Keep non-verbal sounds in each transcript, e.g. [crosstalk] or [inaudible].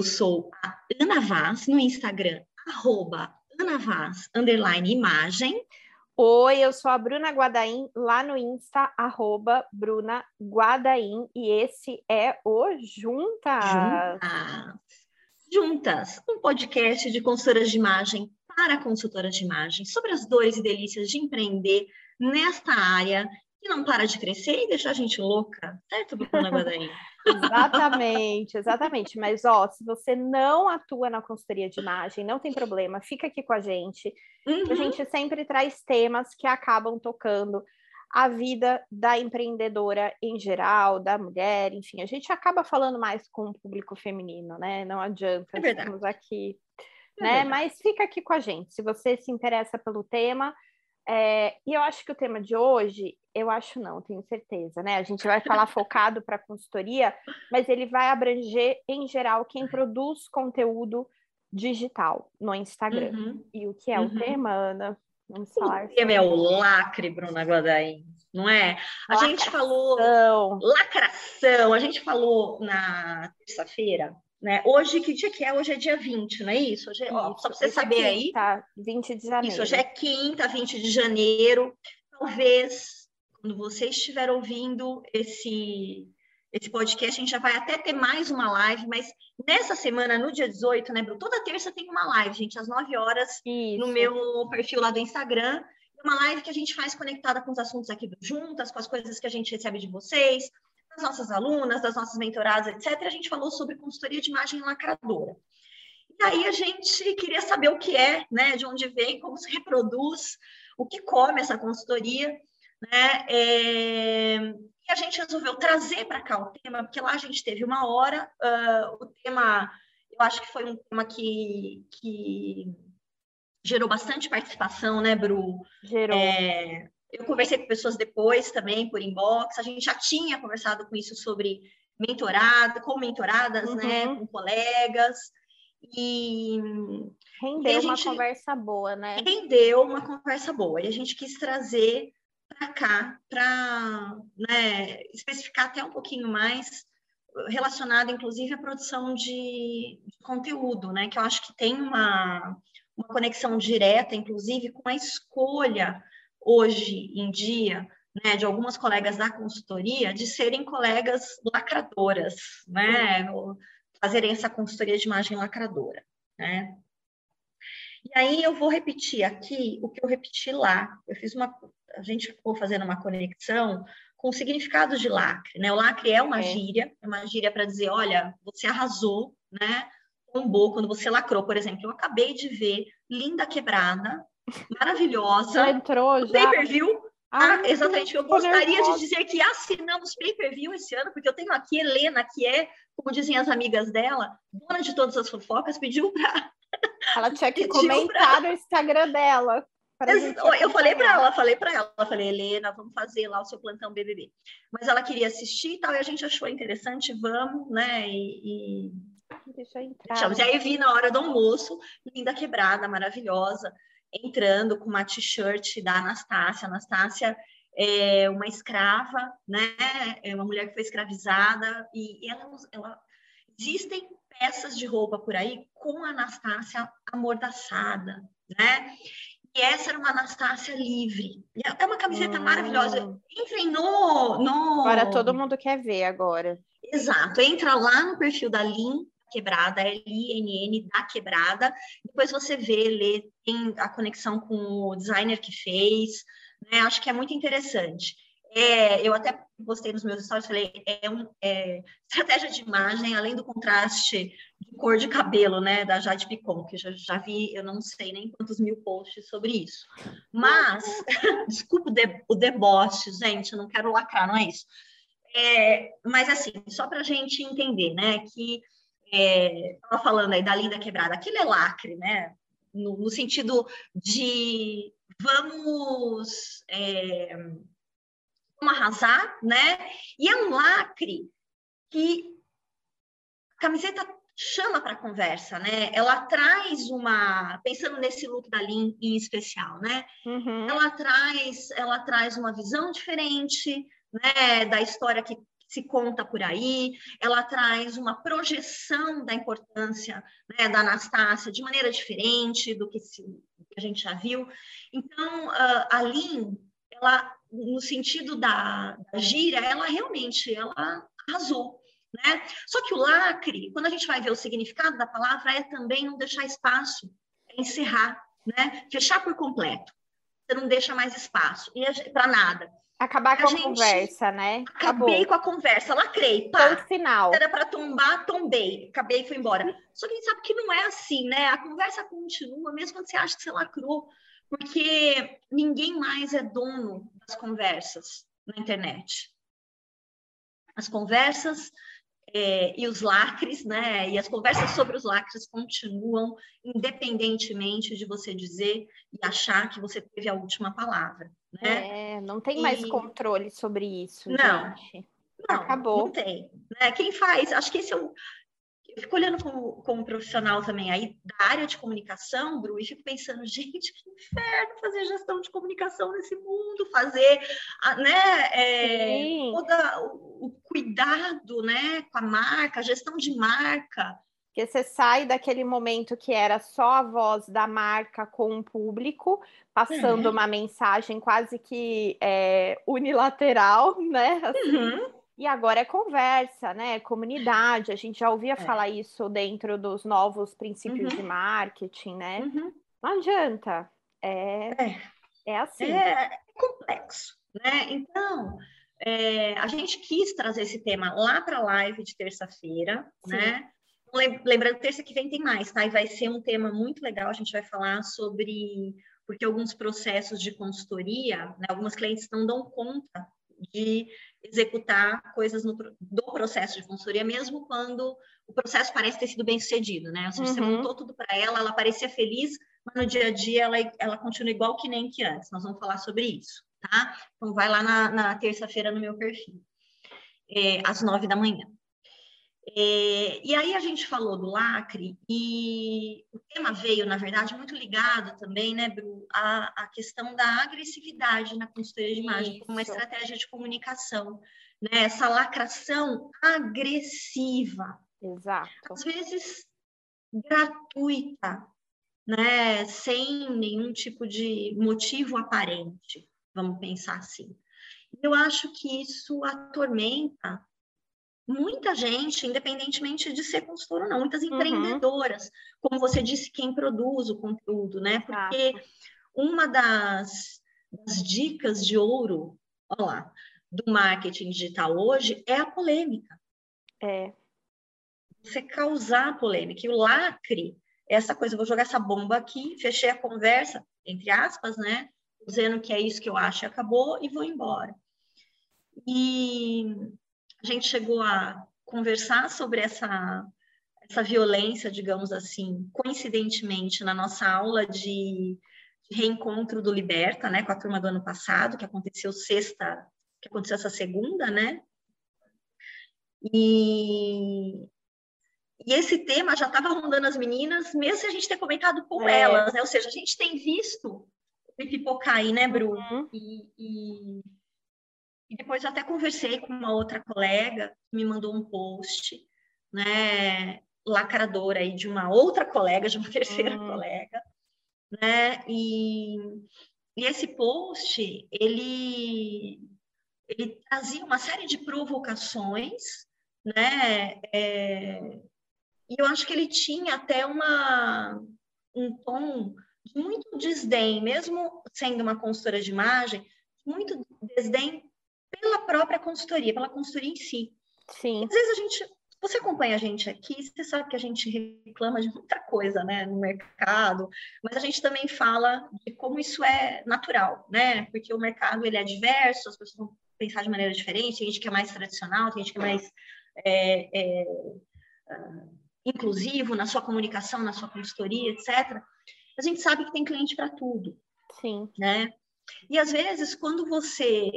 Eu sou a Ana Vaz no Instagram, arroba Ana Vaz, underline imagem. Oi, eu sou a Bruna Guadaim, lá no Insta, arroba Bruna Guadaim, e esse é o Juntas. Juntas. Juntas, um podcast de consultoras de imagem para consultoras de imagem, sobre as dores e delícias de empreender nesta área que não para de crescer e deixar a gente louca, certo, Bruna [laughs] Guadaim? exatamente, exatamente. Mas, ó, se você não atua na consultoria de imagem, não tem problema, fica aqui com a gente. Uhum. A gente sempre traz temas que acabam tocando a vida da empreendedora em geral, da mulher, enfim, a gente acaba falando mais com o público feminino, né? Não adianta, é estamos aqui, é né? Verdade. Mas fica aqui com a gente, se você se interessa pelo tema, é, e eu acho que o tema de hoje, eu acho não, tenho certeza, né? A gente vai falar [laughs] focado para consultoria, mas ele vai abranger, em geral, quem produz conteúdo digital no Instagram. Uhum. E o que é uhum. o tema, Ana? Vamos falar. O tema é o lacre, Bruna Guadaim, não é? A lacração. gente falou lacração, a gente falou na terça-feira né? Hoje, que dia que é? Hoje é dia 20, não é isso? Hoje, é. Ó, só para você saber é quinta, aí. 20 de janeiro. Isso, hoje é quinta, 20 de janeiro. Talvez, quando você estiver ouvindo esse, esse podcast, a gente já vai até ter mais uma live, mas nessa semana, no dia 18, né, Bruno? Toda terça tem uma live, gente, às 9 horas, isso. no meu perfil lá do Instagram. Uma live que a gente faz conectada com os assuntos aqui do Juntas, com as coisas que a gente recebe de vocês, das nossas alunas, das nossas mentoradas, etc., a gente falou sobre consultoria de imagem lacradora. E aí a gente queria saber o que é, né, de onde vem, como se reproduz, o que come essa consultoria, né? É... E a gente resolveu trazer para cá o tema, porque lá a gente teve uma hora, uh, o tema, eu acho que foi um tema que, que gerou bastante participação, né, Bru? Gerou. É, eu conversei com pessoas depois também por inbox, a gente já tinha conversado com isso sobre mentorado, com mentoradas, né, uhum. né, com colegas. E rendeu e uma conversa boa, né? Rendeu uma conversa boa. E a gente quis trazer para cá, para né, especificar até um pouquinho mais, relacionado inclusive à produção de, de, conteúdo, né? Que eu acho que tem uma, uma conexão direta, inclusive, com a escolha hoje em dia, né, de algumas colegas da consultoria, de serem colegas lacradoras, né, fazerem essa consultoria de imagem lacradora, né. E aí eu vou repetir aqui o que eu repeti lá. Eu fiz uma, a gente ficou fazendo uma conexão com significados de lacre, né? O lacre é uma é. gíria, é uma gíria para dizer, olha, você arrasou, né? Tombou quando você lacrou, por exemplo. Eu acabei de ver Linda Quebrada, maravilhosa. Já entrou, já. Pay-per-view. Ah, exatamente. Eu gostaria de dizer que assinamos pay-per-view esse ano, porque eu tenho aqui Helena, que é, como dizem as amigas dela, dona de todas as fofocas, pediu para. [laughs] Ela tinha que comentar pra... no Instagram dela. Eu falei para ela, falei para ela, falei, Helena, vamos fazer lá o seu plantão BBB. Mas ela queria assistir e tal, e a gente achou interessante, vamos, né? E, e... Deixa eu entrar. E aí vi na hora do almoço, linda quebrada, maravilhosa entrando com uma t-shirt da Anastácia. Anastácia é uma escrava, né? É uma mulher que foi escravizada e ela, ela existem peças de roupa por aí com a Anastácia amordaçada, né? E essa era uma Anastácia livre. É uma camiseta hum. maravilhosa. Entrem no, no. Agora todo mundo quer ver agora. Exato. Entra lá no perfil da Lin Quebrada, L-I-N-N da Quebrada. Depois você vê, lê, tem a conexão com o designer que fez, né? Acho que é muito interessante. É, eu até postei nos meus stories, falei, é uma é, estratégia de imagem, além do contraste de cor de cabelo, né, da Jade Picon, que já, já vi, eu não sei nem quantos mil posts sobre isso. Mas, [laughs] desculpa o, de, o deboche, gente, eu não quero lacrar, não é isso. É, mas, assim, só para a gente entender, né, que estava é, falando aí da linda quebrada, aquilo é lacre, né? No, no sentido de vamos, é, vamos arrasar, né? E é um lacre que a camiseta chama para conversa, né? Ela traz uma, pensando nesse look da Lin em especial, né? Uhum. Ela traz, ela traz uma visão diferente, né? Da história que se conta por aí, ela traz uma projeção da importância né, da Anastácia de maneira diferente do que, se, que a gente já viu. Então, uh, a Lin, ela, no sentido da, da gíria, ela realmente ela arrasou. Né? Só que o lacre, quando a gente vai ver o significado da palavra, é também não deixar espaço, é encerrar, né? fechar por completo. Você não deixa mais espaço para nada. Acabar com a, a conversa, né? Acabei com a conversa, lacrei, pá. Ponto final. Era para tombar, tombei, acabei e fui embora. Só que a gente sabe que não é assim, né? A conversa continua, mesmo quando você acha que você lacrou, porque ninguém mais é dono das conversas na internet. As conversas é, e os lacres, né? E as conversas sobre os lacres continuam, independentemente de você dizer e achar que você teve a última palavra. Né? É, não tem e... mais controle sobre isso. Não, gente. não, acabou. Não tem. Né? Quem faz, acho que esse é o. Eu fico olhando como, como profissional também aí da área de comunicação, Bru, e fico pensando, [laughs] gente, que inferno fazer gestão de comunicação nesse mundo, fazer né, é, todo o, o cuidado né, com a marca, a gestão de marca. Porque você sai daquele momento que era só a voz da marca com o público, passando uhum. uma mensagem quase que é, unilateral, né? Assim. Uhum. E agora é conversa, né? Comunidade. A gente já ouvia é. falar isso dentro dos novos princípios uhum. de marketing, né? Uhum. Não adianta. É, é. é assim. É, é complexo, né? Então, é, a gente quis trazer esse tema lá para a live de terça-feira, né? Lembrando, terça que vem tem mais, tá? E vai ser um tema muito legal. A gente vai falar sobre porque alguns processos de consultoria, né, algumas clientes não dão conta de executar coisas no, do processo de consultoria, mesmo quando o processo parece ter sido bem sucedido, né? Ou seja, uhum. você montou tudo para ela, ela parecia feliz, mas no dia a dia ela, ela continua igual que nem que antes. Nós vamos falar sobre isso, tá? Então vai lá na, na terça-feira no meu perfil, é, às nove da manhã. É, e aí a gente falou do lacre e o tema veio, na verdade, muito ligado também, né, Bru, à, à questão da agressividade na consultoria de imagem Isso. como uma estratégia de comunicação, né, essa lacração agressiva. Exato. Às vezes gratuita, né, sem nenhum tipo de motivo aparente, vamos pensar assim. Eu acho que isso atormenta muita gente, independentemente de ser consultora ou não, muitas uhum. empreendedoras, uhum. como você disse, quem produz o conteúdo, né? Porque uma das, das, dicas de ouro, olha lá, do marketing digital hoje é a polêmica. É. Você causar polêmica. E o lacre, essa coisa, vou jogar essa bomba aqui, fechei a conversa, entre aspas, né? Dizendo que é isso que eu acho e acabou, e vou embora. E a gente chegou a conversar sobre essa, essa violência, digamos assim, coincidentemente na nossa aula de, de reencontro do Liberta, né, com a turma do ano passado, que aconteceu sexta, que aconteceu essa segunda, né? E, e esse tema já estava rondando as meninas, mesmo se a gente ter comentado com é. elas, né? Ou seja, a gente tem visto pipocar aí, né, Bru? Uhum. E, e, e depois eu até conversei com uma outra colega que me mandou um post, né, lacradora aí de uma outra colega, de uma [laughs] terceira uhum. colega, né? E, e esse post, ele ele trazia uma série de provocações, né? É, e eu acho que ele tinha até uma um tom de muito desdém, mesmo sendo uma consultora de imagem, muito desdém pela própria consultoria, pela consultoria em si. Sim. Às vezes a gente, você acompanha a gente aqui, você sabe que a gente reclama de muita coisa, né, no mercado, mas a gente também fala de como isso é natural, né, porque o mercado ele é diverso, as pessoas vão pensar de maneira diferente, tem gente que é mais tradicional, tem gente que é mais é, é, uh, inclusivo na sua comunicação, na sua consultoria, etc. A gente sabe que tem cliente para tudo. Sim. Né? E às vezes, quando você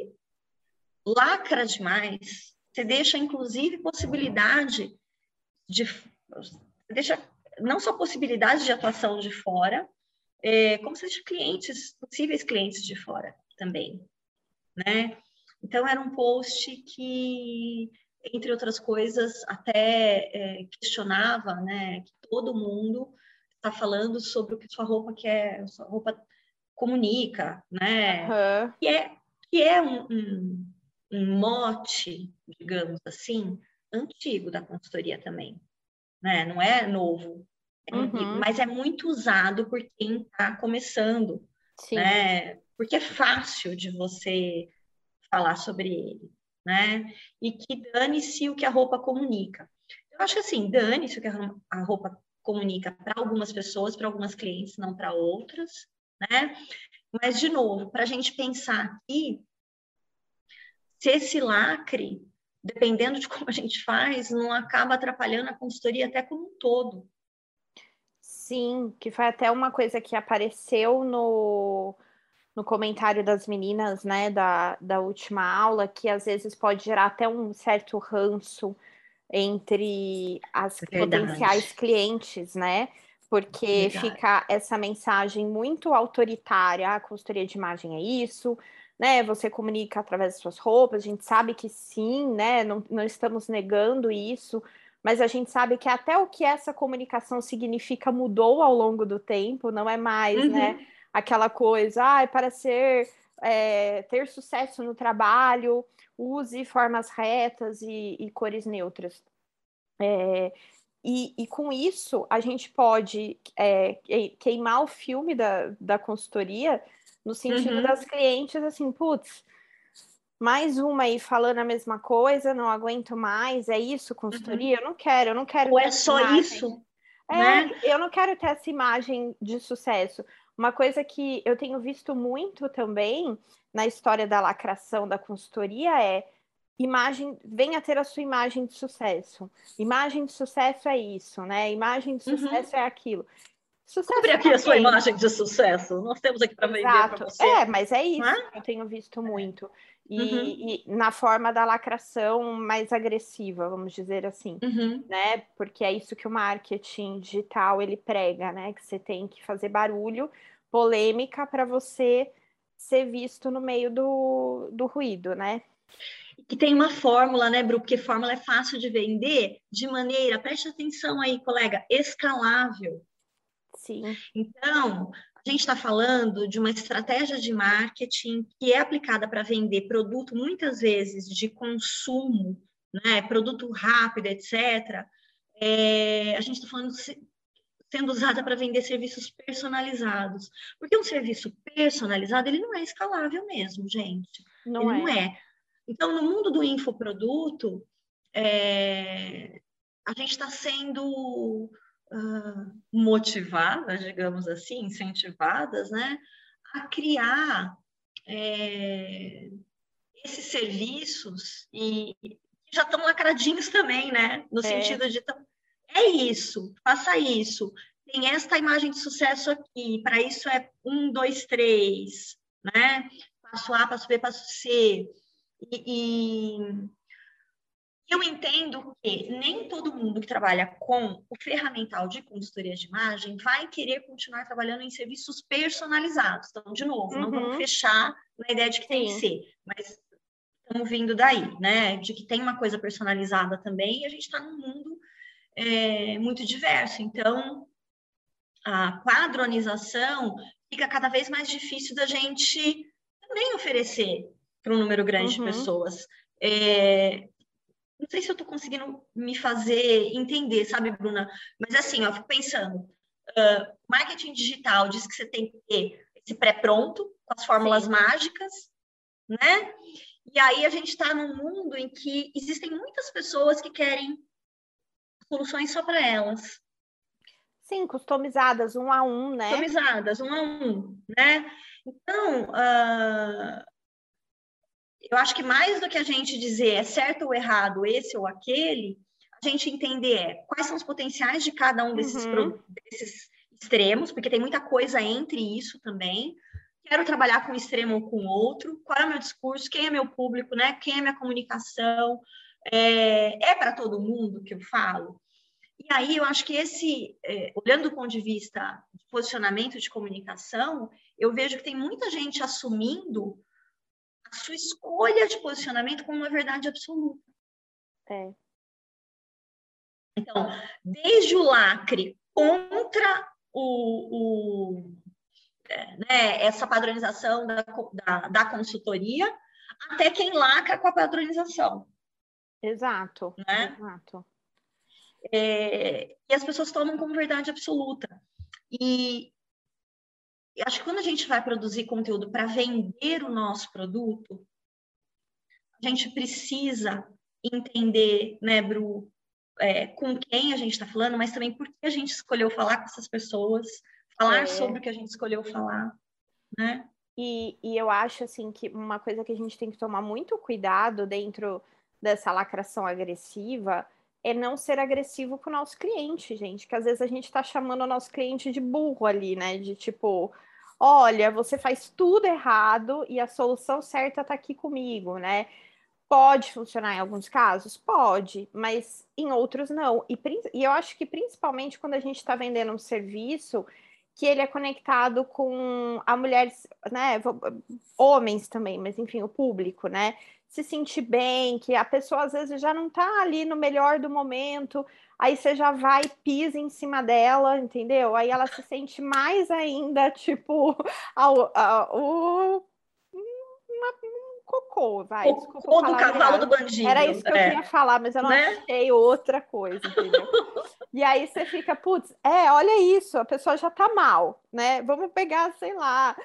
lacra demais, você deixa inclusive possibilidade de deixa não só possibilidade de atuação de fora, é, como se clientes, possíveis clientes de fora também, né? Então era um post que entre outras coisas, até é, questionava, né, que todo mundo está falando sobre o que sua roupa quer, sua roupa comunica, né? Uhum. Que é, que é um, um, um, mote, digamos assim, antigo da consultoria também, né? Não é novo, é uhum. mas é muito usado por quem está começando, Sim. né? Porque é fácil de você falar sobre ele, né? E que dane-se o que a roupa comunica. Eu acho que assim, dane-se o que a roupa comunica para algumas pessoas, para algumas clientes, não para outras, né? Mas, de novo, para a gente pensar aqui, se esse lacre, dependendo de como a gente faz, não acaba atrapalhando a consultoria até como um todo. Sim, que foi até uma coisa que apareceu no, no comentário das meninas, né, da, da última aula, que às vezes pode gerar até um certo ranço entre as é potenciais clientes, né? Porque Verdade. fica essa mensagem muito autoritária, a consultoria de imagem é isso, né? Você comunica através das suas roupas, a gente sabe que sim, né? Não, não estamos negando isso, mas a gente sabe que até o que essa comunicação significa mudou ao longo do tempo, não é mais, né, uhum. né? Aquela coisa, ah, para ser é, ter sucesso no trabalho, use formas retas e, e cores neutras. É, e, e, com isso, a gente pode é, queimar o filme da, da consultoria no sentido uhum. das clientes, assim, putz, mais uma aí falando a mesma coisa, não aguento mais, é isso, consultoria? Uhum. Eu não quero, eu não quero. Ou é só imagem. isso? É, né? eu não quero ter essa imagem de sucesso. Uma coisa que eu tenho visto muito também na história da lacração da consultoria é imagem, venha ter a sua imagem de sucesso. Imagem de sucesso é isso, né? Imagem de uhum. sucesso uhum. é aquilo. Sucesso Sobre aqui a sua imagem de sucesso. Nós temos aqui para vender para você. É, mas é isso é? eu tenho visto muito. E, uhum. e, na forma da lacração mais agressiva, vamos dizer assim, uhum. né? Porque é isso que o marketing digital ele prega, né? Que você tem que fazer barulho, polêmica para você ser visto no meio do, do ruído, né? que tem uma fórmula, né, Bru? Porque fórmula é fácil de vender de maneira, preste atenção aí, colega, escalável. Sim. Então, a gente está falando de uma estratégia de marketing que é aplicada para vender produto, muitas vezes de consumo, né, produto rápido, etc. É, a gente está falando sendo usada para vender serviços personalizados. Porque um serviço personalizado, ele não é escalável mesmo, gente. Não ele é. não é. Então, no mundo do infoproduto, é, a gente está sendo uh, motivadas, digamos assim, incentivadas, né, a criar é, esses serviços e já estão lacradinhos também, né, no é. sentido de é isso, faça isso, tem esta imagem de sucesso aqui, para isso é um, dois, três, né? Passo A, passo B, passo C. E, e, eu entendo que nem todo mundo que trabalha com o ferramental de consultoria de imagem vai querer continuar trabalhando em serviços personalizados. Então, de novo, uhum. não vamos uhum. fechar na ideia de que Sim. tem que ser, mas estamos vindo daí, né? De que tem uma coisa personalizada também e a gente está num mundo é, muito diverso. Então, a padronização fica cada vez mais difícil da gente também oferecer para um número grande uhum. de pessoas. É, não sei se eu estou conseguindo me fazer entender, sabe, Bruna? Mas assim, eu fico pensando, uh, marketing digital diz que você tem que ter esse pré-pronto, com as fórmulas Sim. mágicas, né? E aí a gente está num mundo em que existem muitas pessoas que querem soluções só para elas. Sim, customizadas, um a um, né? Customizadas, um a um, né? Então, uh, eu acho que mais do que a gente dizer é certo ou errado, esse ou aquele, a gente entender é, quais são os potenciais de cada um desses, uhum. desses extremos, porque tem muita coisa entre isso também. Quero trabalhar com um extremo ou com outro, qual é o meu discurso, quem é meu público, né? quem é minha comunicação, é, é para todo mundo que eu falo? E aí eu acho que esse, é, olhando do ponto de vista de posicionamento de comunicação, eu vejo que tem muita gente assumindo sua escolha de posicionamento como uma verdade absoluta. É. Então, desde o lacre contra o, o é, né, essa padronização da, da, da, consultoria, até quem lacra com a padronização. Exato. Né? Exato. É, e as pessoas tomam como verdade absoluta. E acho que quando a gente vai produzir conteúdo para vender o nosso produto, a gente precisa entender, né, Bru, é, com quem a gente está falando, mas também por que a gente escolheu falar com essas pessoas, falar é. sobre o que a gente escolheu falar, né? E, e eu acho, assim, que uma coisa que a gente tem que tomar muito cuidado dentro dessa lacração agressiva é não ser agressivo com o nosso cliente, gente. Que às vezes a gente está chamando o nosso cliente de burro ali, né? De tipo, olha, você faz tudo errado e a solução certa está aqui comigo, né? Pode funcionar em alguns casos? Pode, mas em outros não. E, e eu acho que principalmente quando a gente está vendendo um serviço que ele é conectado com a mulheres, né? Homens também, mas enfim, o público, né? Se sentir bem, que a pessoa às vezes já não está ali no melhor do momento, aí você já vai pisa em cima dela, entendeu? Aí ela se sente mais ainda, [laughs] tipo, uma, cocô, vai. O cocô do cavalo do bandido. Era isso que eu é. queria falar, mas eu não né? achei outra coisa, entendeu? e aí você fica, putz, é, olha isso, a pessoa já tá mal, né? Vamos pegar, sei lá,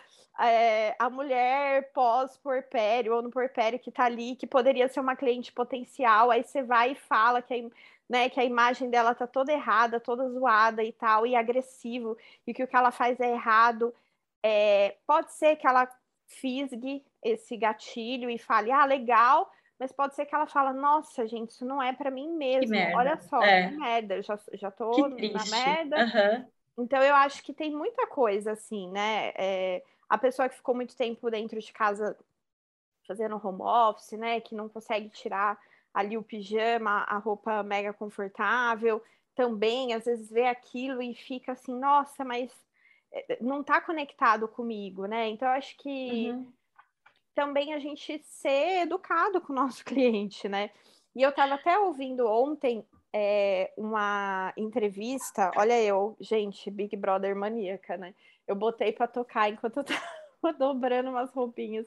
é, a mulher pós-porpério ou no porpério que tá ali, que poderia ser uma cliente potencial, aí você vai e fala que a, né, que a imagem dela tá toda errada, toda zoada e tal, e agressivo, e que o que ela faz é errado. É, pode ser que ela fisgue esse gatilho e fale, ah, legal, mas pode ser que ela fala, nossa, gente, isso não é para mim mesmo. Olha só, é. que merda, já, já tô na merda. Uhum. Então eu acho que tem muita coisa assim, né? É, a pessoa que ficou muito tempo dentro de casa fazendo home office, né? Que não consegue tirar ali o pijama, a roupa mega confortável, também às vezes vê aquilo e fica assim, nossa, mas não está conectado comigo, né? Então, eu acho que uhum. também a gente ser educado com o nosso [laughs] cliente, né? E eu estava até ouvindo ontem é, uma entrevista, olha eu, gente, Big Brother maníaca, né? Eu botei para tocar enquanto eu [laughs] estava dobrando umas roupinhas.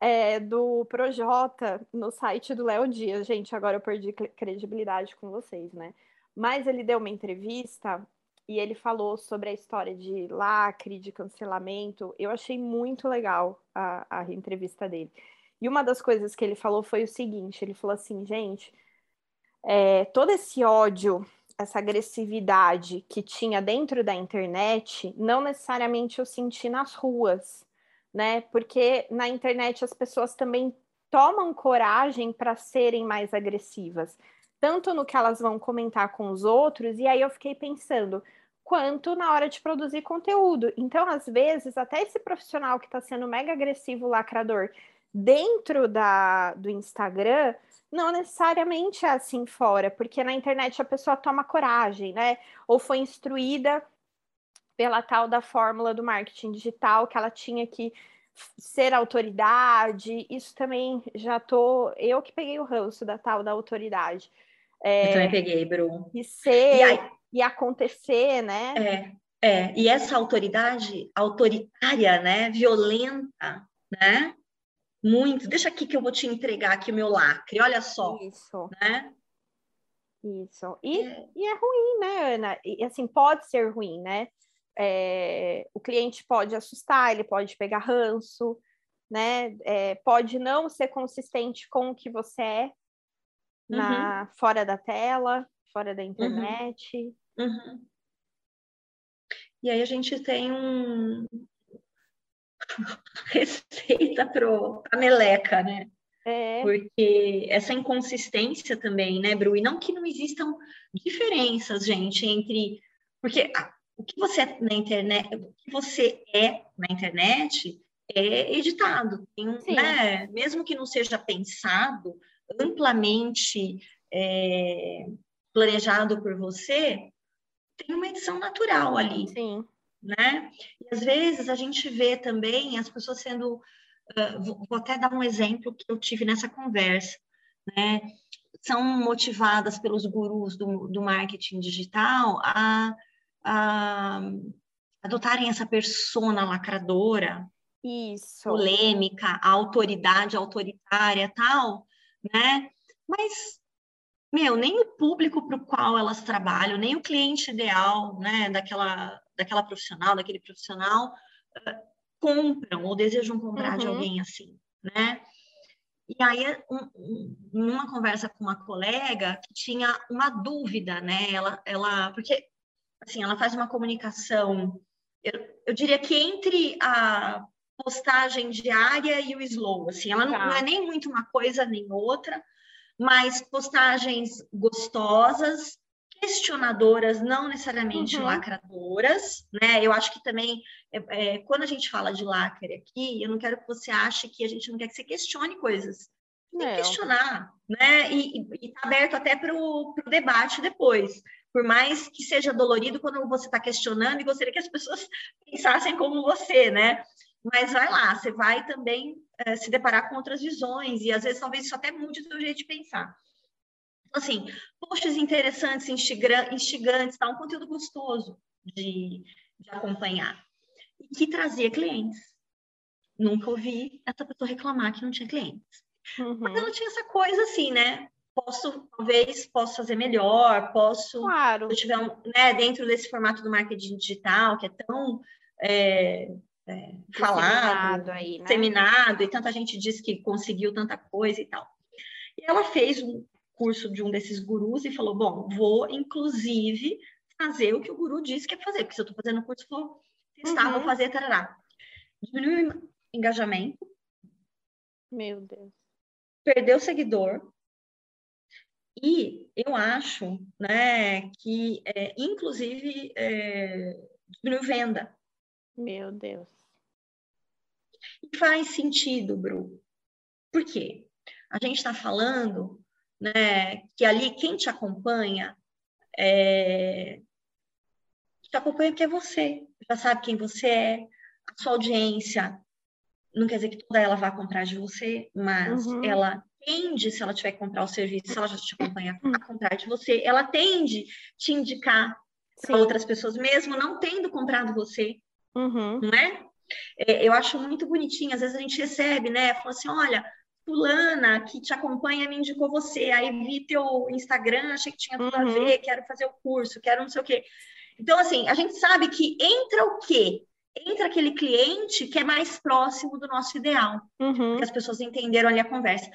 É, do Projota no site do Léo Dias. Gente, agora eu perdi credibilidade com vocês, né? Mas ele deu uma entrevista e ele falou sobre a história de lacre, de cancelamento. Eu achei muito legal a, a entrevista dele. E uma das coisas que ele falou foi o seguinte: ele falou assim, gente, é, todo esse ódio, essa agressividade que tinha dentro da internet, não necessariamente eu senti nas ruas, né? Porque na internet as pessoas também tomam coragem para serem mais agressivas, tanto no que elas vão comentar com os outros, e aí eu fiquei pensando, quanto na hora de produzir conteúdo. Então, às vezes, até esse profissional que está sendo mega agressivo, lacrador, dentro da, do Instagram, não necessariamente é assim fora, porque na internet a pessoa toma coragem, né? Ou foi instruída pela tal da fórmula do marketing digital que ela tinha que ser autoridade. Isso também já tô. Eu que peguei o ranço da tal da autoridade. É, eu também peguei, Bru. E ser. E aí e acontecer, né? É, é. E essa autoridade autoritária, né? Violenta, né? Muito. Deixa aqui que eu vou te entregar aqui o meu lacre. Olha só. Isso. Né? Isso. E é, e é ruim, né, Ana? E assim, pode ser ruim, né? É, o cliente pode assustar, ele pode pegar ranço, né? É, pode não ser consistente com o que você é na, uhum. fora da tela fora da uhum. internet. Uhum. E aí a gente tem um [laughs] receita para a meleca, né? É. Porque essa inconsistência também, né, Bru? E não que não existam diferenças, gente, entre. Porque o que você é na internet, o que você é na internet é editado. Tem, né? Mesmo que não seja pensado amplamente é, planejado por você, tem uma edição natural ali. Sim. Né? E às vezes a gente vê também as pessoas sendo. Uh, vou, vou, até dar um exemplo que eu tive nessa conversa. Né? são motivadas pelos gurus do, do marketing digital a, a adotarem essa persona lacradora, isso. polêmica, autoridade autoritária tal, né? Mas, meu, nem o público para o qual elas trabalham, nem o cliente ideal, né, daquela, daquela profissional, daquele profissional, uh, compram ou desejam comprar uhum. de alguém assim, né? E aí, um, um, numa conversa com uma colega que tinha uma dúvida, né? Ela, ela, porque assim, ela faz uma comunicação, eu, eu diria que entre a postagem diária e o slow, assim, ela não, tá. não é nem muito uma coisa nem outra, mas postagens gostosas, questionadoras, não necessariamente uhum. lacradoras, né? Eu acho que também, é, é, quando a gente fala de lacre aqui, eu não quero que você ache que a gente não quer que você questione coisas. Tem que questionar, né? E está aberto até para o debate depois. Por mais que seja dolorido quando você está questionando e gostaria que as pessoas [laughs] pensassem como você, né? Mas vai lá, você vai também é, se deparar com outras visões e às vezes talvez isso até mude o seu jeito de pensar. Assim, posts interessantes, instigantes, tá? um conteúdo gostoso de, de acompanhar. E que trazia clientes. Nunca ouvi essa pessoa reclamar que não tinha clientes. Uhum. Mas ela tinha essa coisa assim, né? Posso, talvez, posso fazer melhor, posso... Claro. Se eu tiver, um, né, dentro desse formato do marketing digital, que é tão... É, é, falado, aí, né? seminado, e tanta gente diz que conseguiu tanta coisa e tal. E ela fez um, curso de um desses gurus e falou: Bom, vou inclusive fazer o que o guru disse que é fazer, porque se eu estou fazendo o curso, vou testar, uhum. vou fazer, tarará. Diminuiu o engajamento. Meu Deus. Perdeu seguidor. E eu acho né, que, é, inclusive, é, diminuiu venda. Meu Deus. E faz sentido, Bru. Por quê? A gente está falando né? Que ali quem te acompanha é... te acompanha porque é você, já sabe quem você é, a sua audiência. Não quer dizer que toda ela vá comprar de você, mas uhum. ela tende, se ela tiver que comprar o serviço, se ela já te acompanha a comprar de você, ela tende te indicar para outras pessoas, mesmo não tendo comprado você, uhum. não é? É? Eu acho muito bonitinho, às vezes a gente recebe, né? Fala assim, olha, fulana que te acompanha me indicou você, aí vi teu Instagram, achei que tinha tudo uhum. a ver, quero fazer o curso, quero não sei o quê. Então, assim, a gente sabe que entra o quê? Entra aquele cliente que é mais próximo do nosso ideal, uhum. que as pessoas entenderam ali a conversa.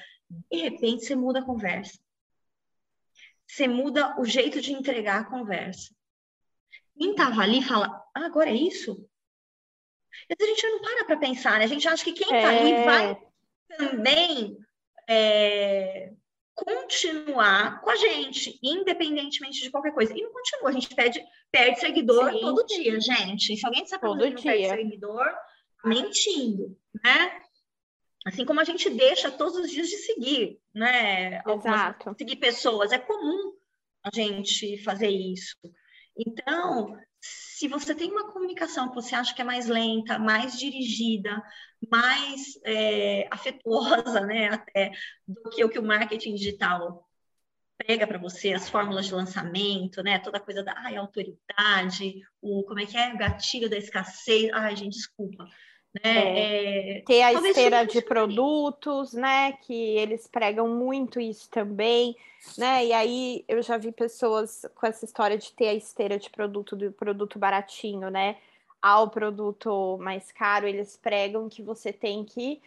De repente, você muda a conversa. Você muda o jeito de entregar a conversa. Quem estava ali fala, ah, agora é isso? A gente não para para pensar, né? A gente acha que quem está é... ali vai também é, continuar com a gente, independentemente de qualquer coisa. E não continua, a gente pede, perde seguidor Sim. todo dia, gente. Se alguém falando que não perde seguidor, tá mentindo, né? Assim como a gente deixa todos os dias de seguir, né? Exato. seguir pessoas. É comum a gente fazer isso. Então, se você tem uma comunicação que você acha que é mais lenta, mais dirigida, mais é, afetuosa, né, até do que o que o marketing digital prega para você, as fórmulas de lançamento, né, toda coisa da ai, autoridade, o como é que é, o gatilho da escassez, ai, gente, desculpa. Né? É, ter a esteira de produtos, né? Que eles pregam muito isso também, né? E aí eu já vi pessoas com essa história de ter a esteira de produto do produto baratinho, né? Ao produto mais caro, eles pregam que você tem que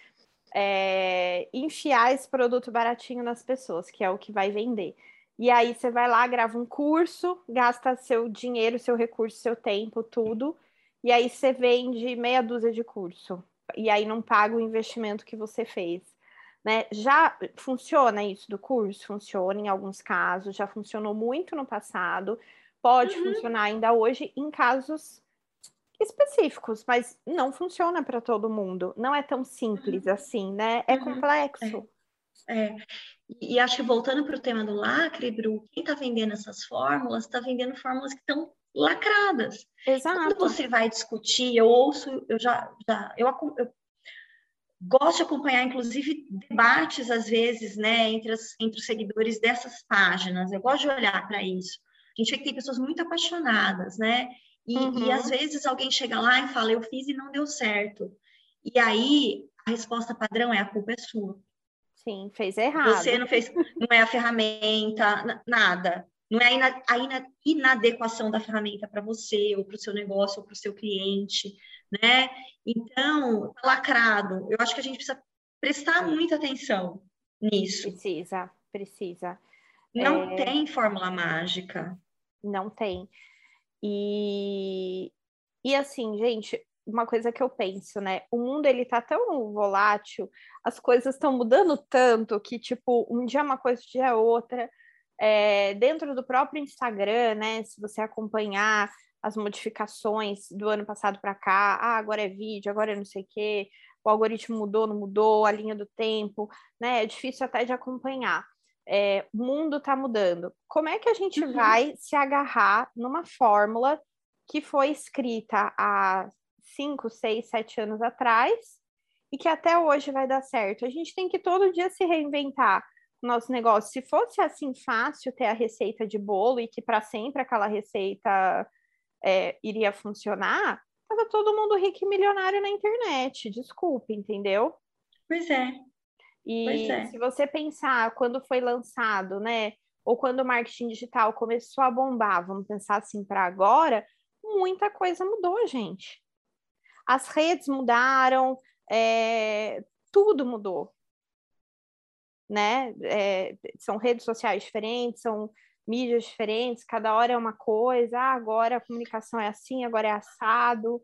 é, enfiar esse produto baratinho nas pessoas, que é o que vai vender. E aí você vai lá, grava um curso, gasta seu dinheiro, seu recurso, seu tempo, tudo e aí você vende meia dúzia de curso, e aí não paga o investimento que você fez. Né? Já funciona isso do curso? Funciona em alguns casos, já funcionou muito no passado, pode uhum. funcionar ainda hoje em casos específicos, mas não funciona para todo mundo. Não é tão simples uhum. assim, né? É uhum. complexo. É. é. E acho que voltando para o tema do lacre, Bru, quem está vendendo essas fórmulas está vendendo fórmulas que estão lacradas. Exato. Quando você vai discutir, eu ouço, eu já, já eu, eu gosto de acompanhar, inclusive, debates, às vezes, né, entre, as, entre os seguidores dessas páginas. Eu gosto de olhar para isso. A gente vê que tem pessoas muito apaixonadas, né? E, uhum. e, às vezes alguém chega lá e fala, eu fiz e não deu certo. E aí a resposta padrão é a culpa é sua. Sim, fez errado. Você não fez, não é a ferramenta, nada. Não é a, ina, inadequação da ferramenta para você, ou para o seu negócio, ou para o seu cliente, né? Então, tá lacrado. Eu acho que a gente precisa prestar muita atenção nisso. Precisa, precisa. Não é... tem fórmula mágica. Não tem. E, e assim, gente, uma coisa que eu penso, né? O mundo ele tá tão volátil, as coisas estão mudando tanto que, tipo, um dia é uma coisa, um dia é outra. É, dentro do próprio Instagram, né? Se você acompanhar as modificações do ano passado para cá, ah, agora é vídeo, agora é não sei o quê, o algoritmo mudou, não mudou, a linha do tempo, né? É difícil até de acompanhar. É, o mundo está mudando. Como é que a gente uhum. vai se agarrar numa fórmula que foi escrita há cinco, seis, sete anos atrás e que até hoje vai dar certo? A gente tem que todo dia se reinventar nosso negócio. Se fosse assim fácil ter a receita de bolo e que para sempre aquela receita é, iria funcionar, tava todo mundo rico e milionário na internet. Desculpe, entendeu? Pois é. E pois é. se você pensar quando foi lançado, né? Ou quando o marketing digital começou a bombar, vamos pensar assim para agora, muita coisa mudou, gente. As redes mudaram, é, tudo mudou né? É, são redes sociais diferentes, são mídias diferentes, cada hora é uma coisa, ah, agora a comunicação é assim, agora é assado.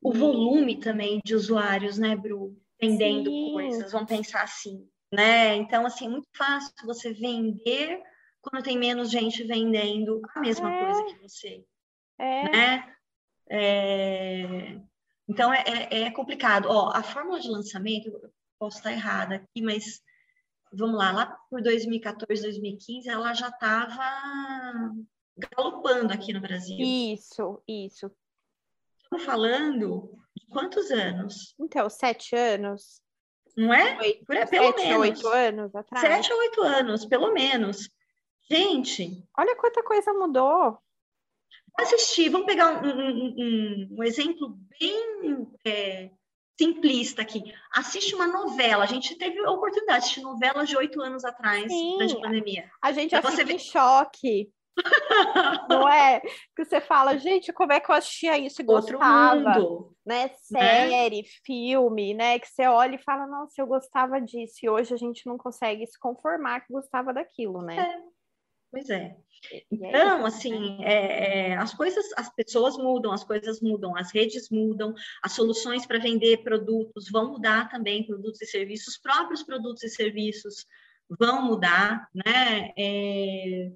O volume também de usuários, né, Bru? Vendendo Sim. coisas, vamos pensar assim, né? Então, assim, é muito fácil você vender quando tem menos gente vendendo a mesma é. coisa que você. É. Né? É... Então, é, é, é complicado. Ó, a fórmula de lançamento, posso estar errada aqui, mas vamos lá, lá por 2014, 2015, ela já estava galopando aqui no Brasil. Isso, isso. Estamos falando de quantos anos? Então, sete anos. Não é? Oito, por, pelo sete, menos. oito anos atrás. Sete ou oito anos, pelo menos. Gente. Olha quanta coisa mudou. Assistir, vamos pegar um, um, um, um exemplo bem é, simplista aqui. Assiste uma novela. A gente teve a oportunidade de assistir novelas de oito anos atrás, Sim, durante a pandemia. A gente assiste você... em choque. [laughs] não é? Que você fala, gente, como é que eu assistia isso e gostava? Mundo, né? né? Série, né? filme, né? Que você olha e fala, nossa, eu gostava disso. E hoje a gente não consegue se conformar que gostava daquilo, né? É. Pois é. Então, assim, é, é, as coisas, as pessoas mudam, as coisas mudam, as redes mudam, as soluções para vender produtos vão mudar também, produtos e serviços, os próprios produtos e serviços vão mudar, né? É,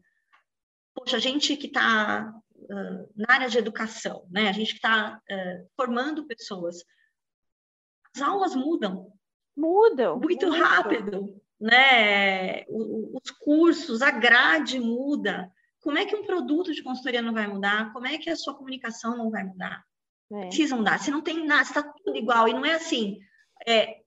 poxa, a gente que está uh, na área de educação, né? A gente que está uh, formando pessoas, as aulas mudam. Mudam. Muito, muito. rápido né? Os cursos, a grade muda. Como é que um produto de consultoria não vai mudar? Como é que a sua comunicação não vai mudar? É. Precisa mudar. Se não tem nada, está tudo igual. E não é assim, é,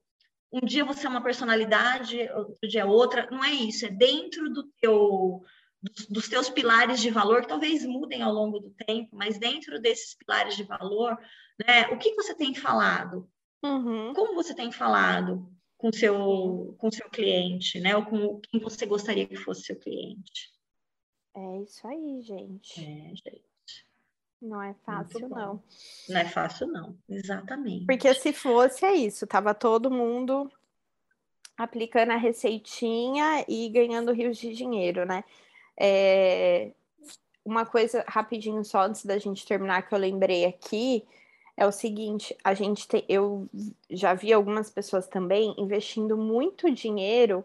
um dia você é uma personalidade, outro dia é outra. Não é isso. É dentro do teu, dos, dos teus pilares de valor, que talvez mudem ao longo do tempo, mas dentro desses pilares de valor, né, o que você tem falado? Uhum. Como você tem falado? Com seu com seu cliente, né? Ou com quem você gostaria que fosse seu cliente. É isso aí, gente. É, gente. Não é fácil, não. Não é fácil, não. Exatamente. Porque se fosse, é isso. Tava todo mundo aplicando a receitinha e ganhando rios de dinheiro, né? É... Uma coisa rapidinho só antes da gente terminar que eu lembrei aqui é o seguinte, a gente tem, eu já vi algumas pessoas também investindo muito dinheiro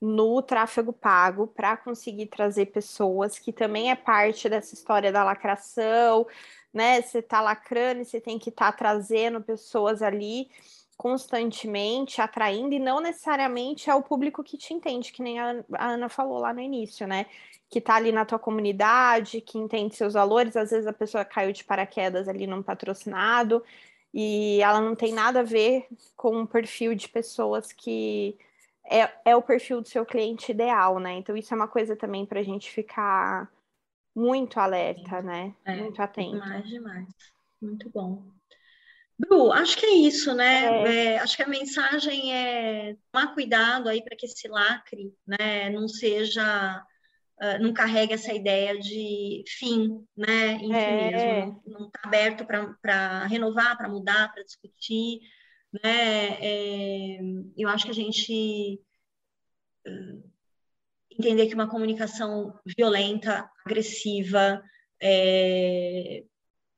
no tráfego pago para conseguir trazer pessoas, que também é parte dessa história da lacração, né? Você está lacrando e você tem que estar tá trazendo pessoas ali constantemente, atraindo, e não necessariamente é o público que te entende, que nem a Ana falou lá no início, né? que está ali na tua comunidade, que entende seus valores, às vezes a pessoa caiu de paraquedas ali num patrocinado. e ela não tem nada a ver com um perfil de pessoas que é, é o perfil do seu cliente ideal, né? Então, isso é uma coisa também para a gente ficar muito alerta, né? É, muito atento. Demais, demais. Muito bom. Bru, acho que é isso, né? É. É, acho que a mensagem é tomar cuidado aí para que esse lacre né, não seja, uh, não carregue essa ideia de fim, né? Em é. si mesmo. Não está aberto para renovar, para mudar, para discutir. Né? É, eu acho que a gente uh, entender que uma comunicação violenta, agressiva, é,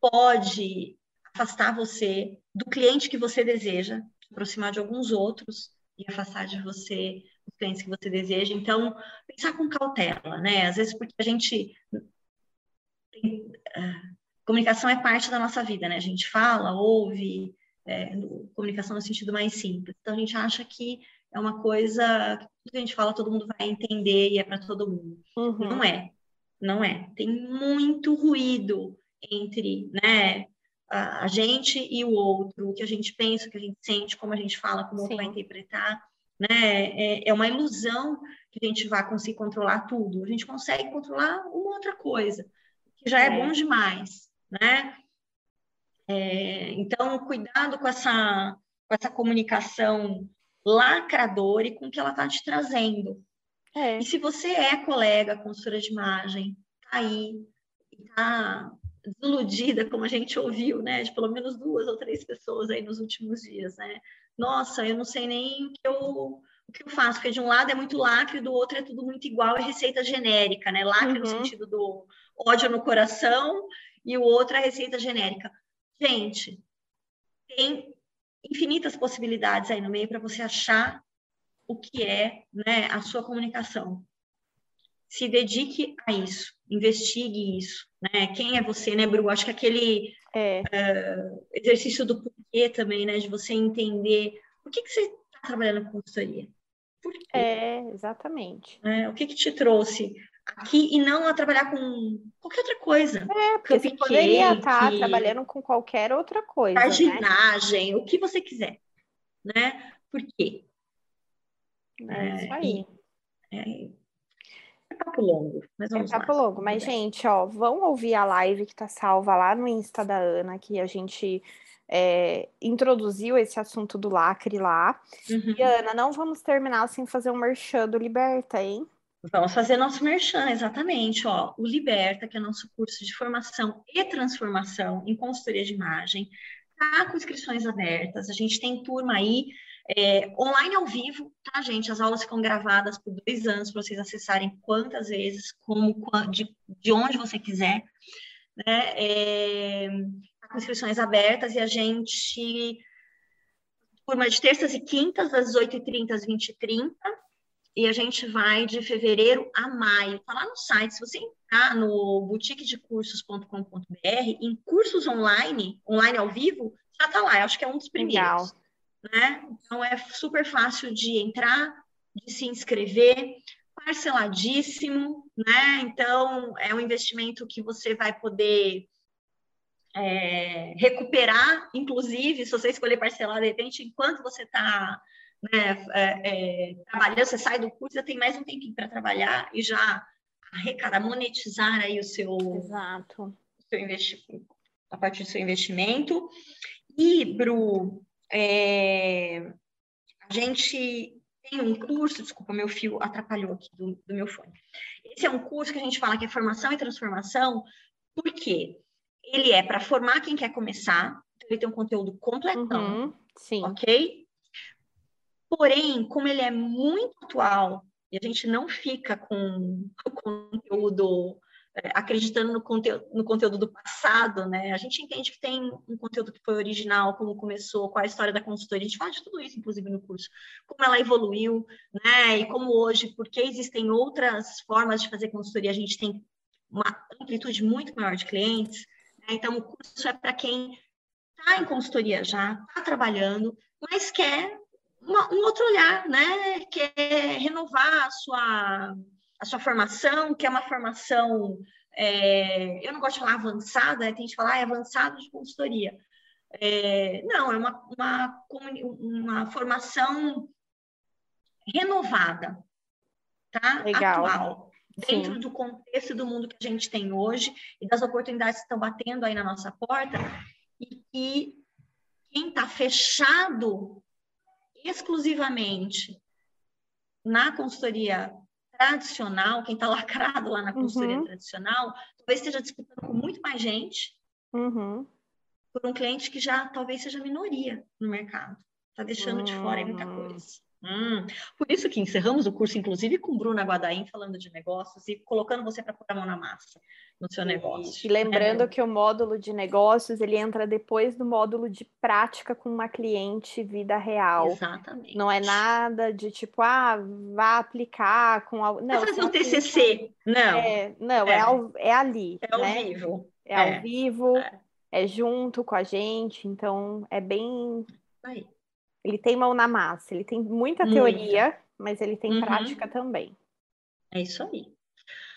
pode afastar você do cliente que você deseja, aproximar de alguns outros e afastar de você os clientes que você deseja. Então, pensar com cautela, né? Às vezes porque a gente tem, uh, comunicação é parte da nossa vida, né? A gente fala, ouve, é, comunicação no sentido mais simples. Então, a gente acha que é uma coisa que tudo que a gente fala todo mundo vai entender e é para todo mundo. Uhum. Não é, não é. Tem muito ruído entre, né, a, gente e o outro, o que a gente pensa, o que a gente sente, como a gente fala, como o outro vai interpretar, né? É, é, uma ilusão que a gente vai conseguir controlar tudo. A gente consegue controlar uma outra coisa, que já é, é bom demais, né? É, então, cuidado com essa, com essa comunicação lacradora e com o que ela está te trazendo. É. E se você é colega, consultora de imagem, tá aí, está desiludida, como a gente ouviu, né, de pelo menos duas ou três pessoas aí nos últimos dias, né? Nossa, eu não sei nem o que eu, o que eu faço, porque de um lado é muito lacre, do outro é tudo muito igual, é receita genérica, né? Lacre uhum. no sentido do ódio no coração e o outro é receita genérica. Gente, tem infinitas possibilidades aí no meio para você achar o que é né, a sua comunicação se dedique a isso, investigue isso, né? Quem é você, né, Bru? Acho que aquele é. uh, exercício do porquê também, né, de você entender por que, que você está trabalhando com consultoria. Por quê? É, exatamente. É, o que, que te trouxe aqui e não a trabalhar com qualquer outra coisa. É, porque você poderia estar tá trabalhando com qualquer outra coisa. Paginagem, né? o que você quiser, né? Por quê? É, isso aí. É, é papo longo, mas vamos é papo lá. longo, mas gente, ó, vão ouvir a live que tá salva lá no Insta da Ana, que a gente é, introduziu esse assunto do lacre lá. Uhum. E Ana, não vamos terminar sem fazer um merchan do Liberta, hein? Vamos fazer nosso merchan, exatamente. Ó, o Liberta, que é nosso curso de formação e transformação em consultoria de imagem, tá com inscrições abertas. A gente tem turma aí é, online ao vivo, tá, gente? As aulas ficam gravadas por dois anos para vocês acessarem quantas vezes, como, de, de onde você quiser. Né? É, tá com inscrições abertas e a gente. Turma de terças e quintas, das 18h30 às 20h30. E a gente vai de fevereiro a maio. Tá lá no site. Se você entrar no boutiquedecursos.com.br, em cursos online, online ao vivo, já tá lá. Eu acho que é um dos primeiros. Legal né? Então é super fácil de entrar, de se inscrever, parceladíssimo, né? Então é um investimento que você vai poder é, recuperar, inclusive, se você escolher parcelar de repente, enquanto você está né, é, é, trabalhando, você sai do curso, já tem mais um tempinho para trabalhar e já arrecadar, monetizar aí o seu, Exato. O seu investimento, a partir do seu investimento. E, Bru, é, a gente tem um curso, desculpa, meu fio atrapalhou aqui do, do, meu fone. Esse é um curso que a gente fala que é formação e transformação, porque ele é para formar quem quer começar, então ele tem um conteúdo completão, uhum, sim. ok? Porém, como ele é muito atual e a gente não fica com o conteúdo acreditando no conteúdo, no conteúdo do passado, né? A gente entende que tem um conteúdo que foi original, como começou, qual a história da consultoria, a gente fala de tudo isso, inclusive, no curso, como ela evoluiu, né? E como hoje, porque existem outras formas de fazer consultoria, a gente tem uma amplitude muito maior de clientes, né? Então, o curso é para quem está em consultoria já, está trabalhando, mas quer uma, um outro olhar, né? Quer renovar a sua a sua formação, que é uma formação, é, eu não gosto de falar avançada, né? tem gente que fala ah, é avançado de consultoria. É, não, é uma, uma, uma formação renovada, tá? Legal. Atual, dentro Sim. do contexto do mundo que a gente tem hoje e das oportunidades que estão batendo aí na nossa porta e que quem está fechado exclusivamente na consultoria tradicional, quem está lacrado lá na consultoria uhum. tradicional, talvez esteja disputando com muito mais gente uhum. por um cliente que já talvez seja minoria no mercado. Está deixando uhum. de fora muita hum. coisa. Hum, por isso que encerramos o curso, inclusive, com Bruna Guadaim falando de negócios e colocando você para pôr a mão na massa no seu negócio. E lembrando é. que o módulo de negócios ele entra depois do módulo de prática com uma cliente vida real. Exatamente. Não é nada de tipo, ah, vá aplicar com algo. Não, fazer um TCC. Não. É, não, é. É, ao, é ali. É ao né? vivo. É, ao é. vivo, é. é junto com a gente, então é bem. Aí ele tem mão na massa, ele tem muita teoria, mas ele tem uhum. prática também. É isso aí.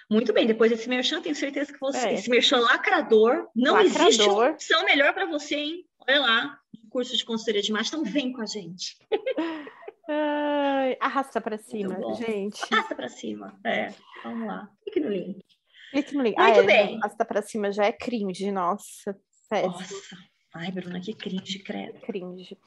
Muito bem, depois desse merchan, tenho certeza que você, é. esse merchan lacrador, não lacrador. existe opção melhor para você, hein? Olha lá, curso de consultoria de imagem, então vem com a gente. [laughs] Ai, arrasta para cima, gente. Arrasta para cima, é. Vamos lá, clique no link. Clique no link. Muito ah, é, bem. Arrasta para cima já é cringe, nossa. Péssimo. Nossa. Ai, Bruna, que cringe, credo. Cringe.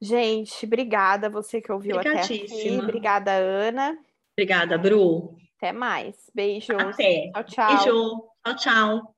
Gente, obrigada você que ouviu até aqui. Obrigada, Ana. Obrigada, Bru. Até mais. Beijos. Até. Tchau, tchau. Beijo. Tchau, tchau.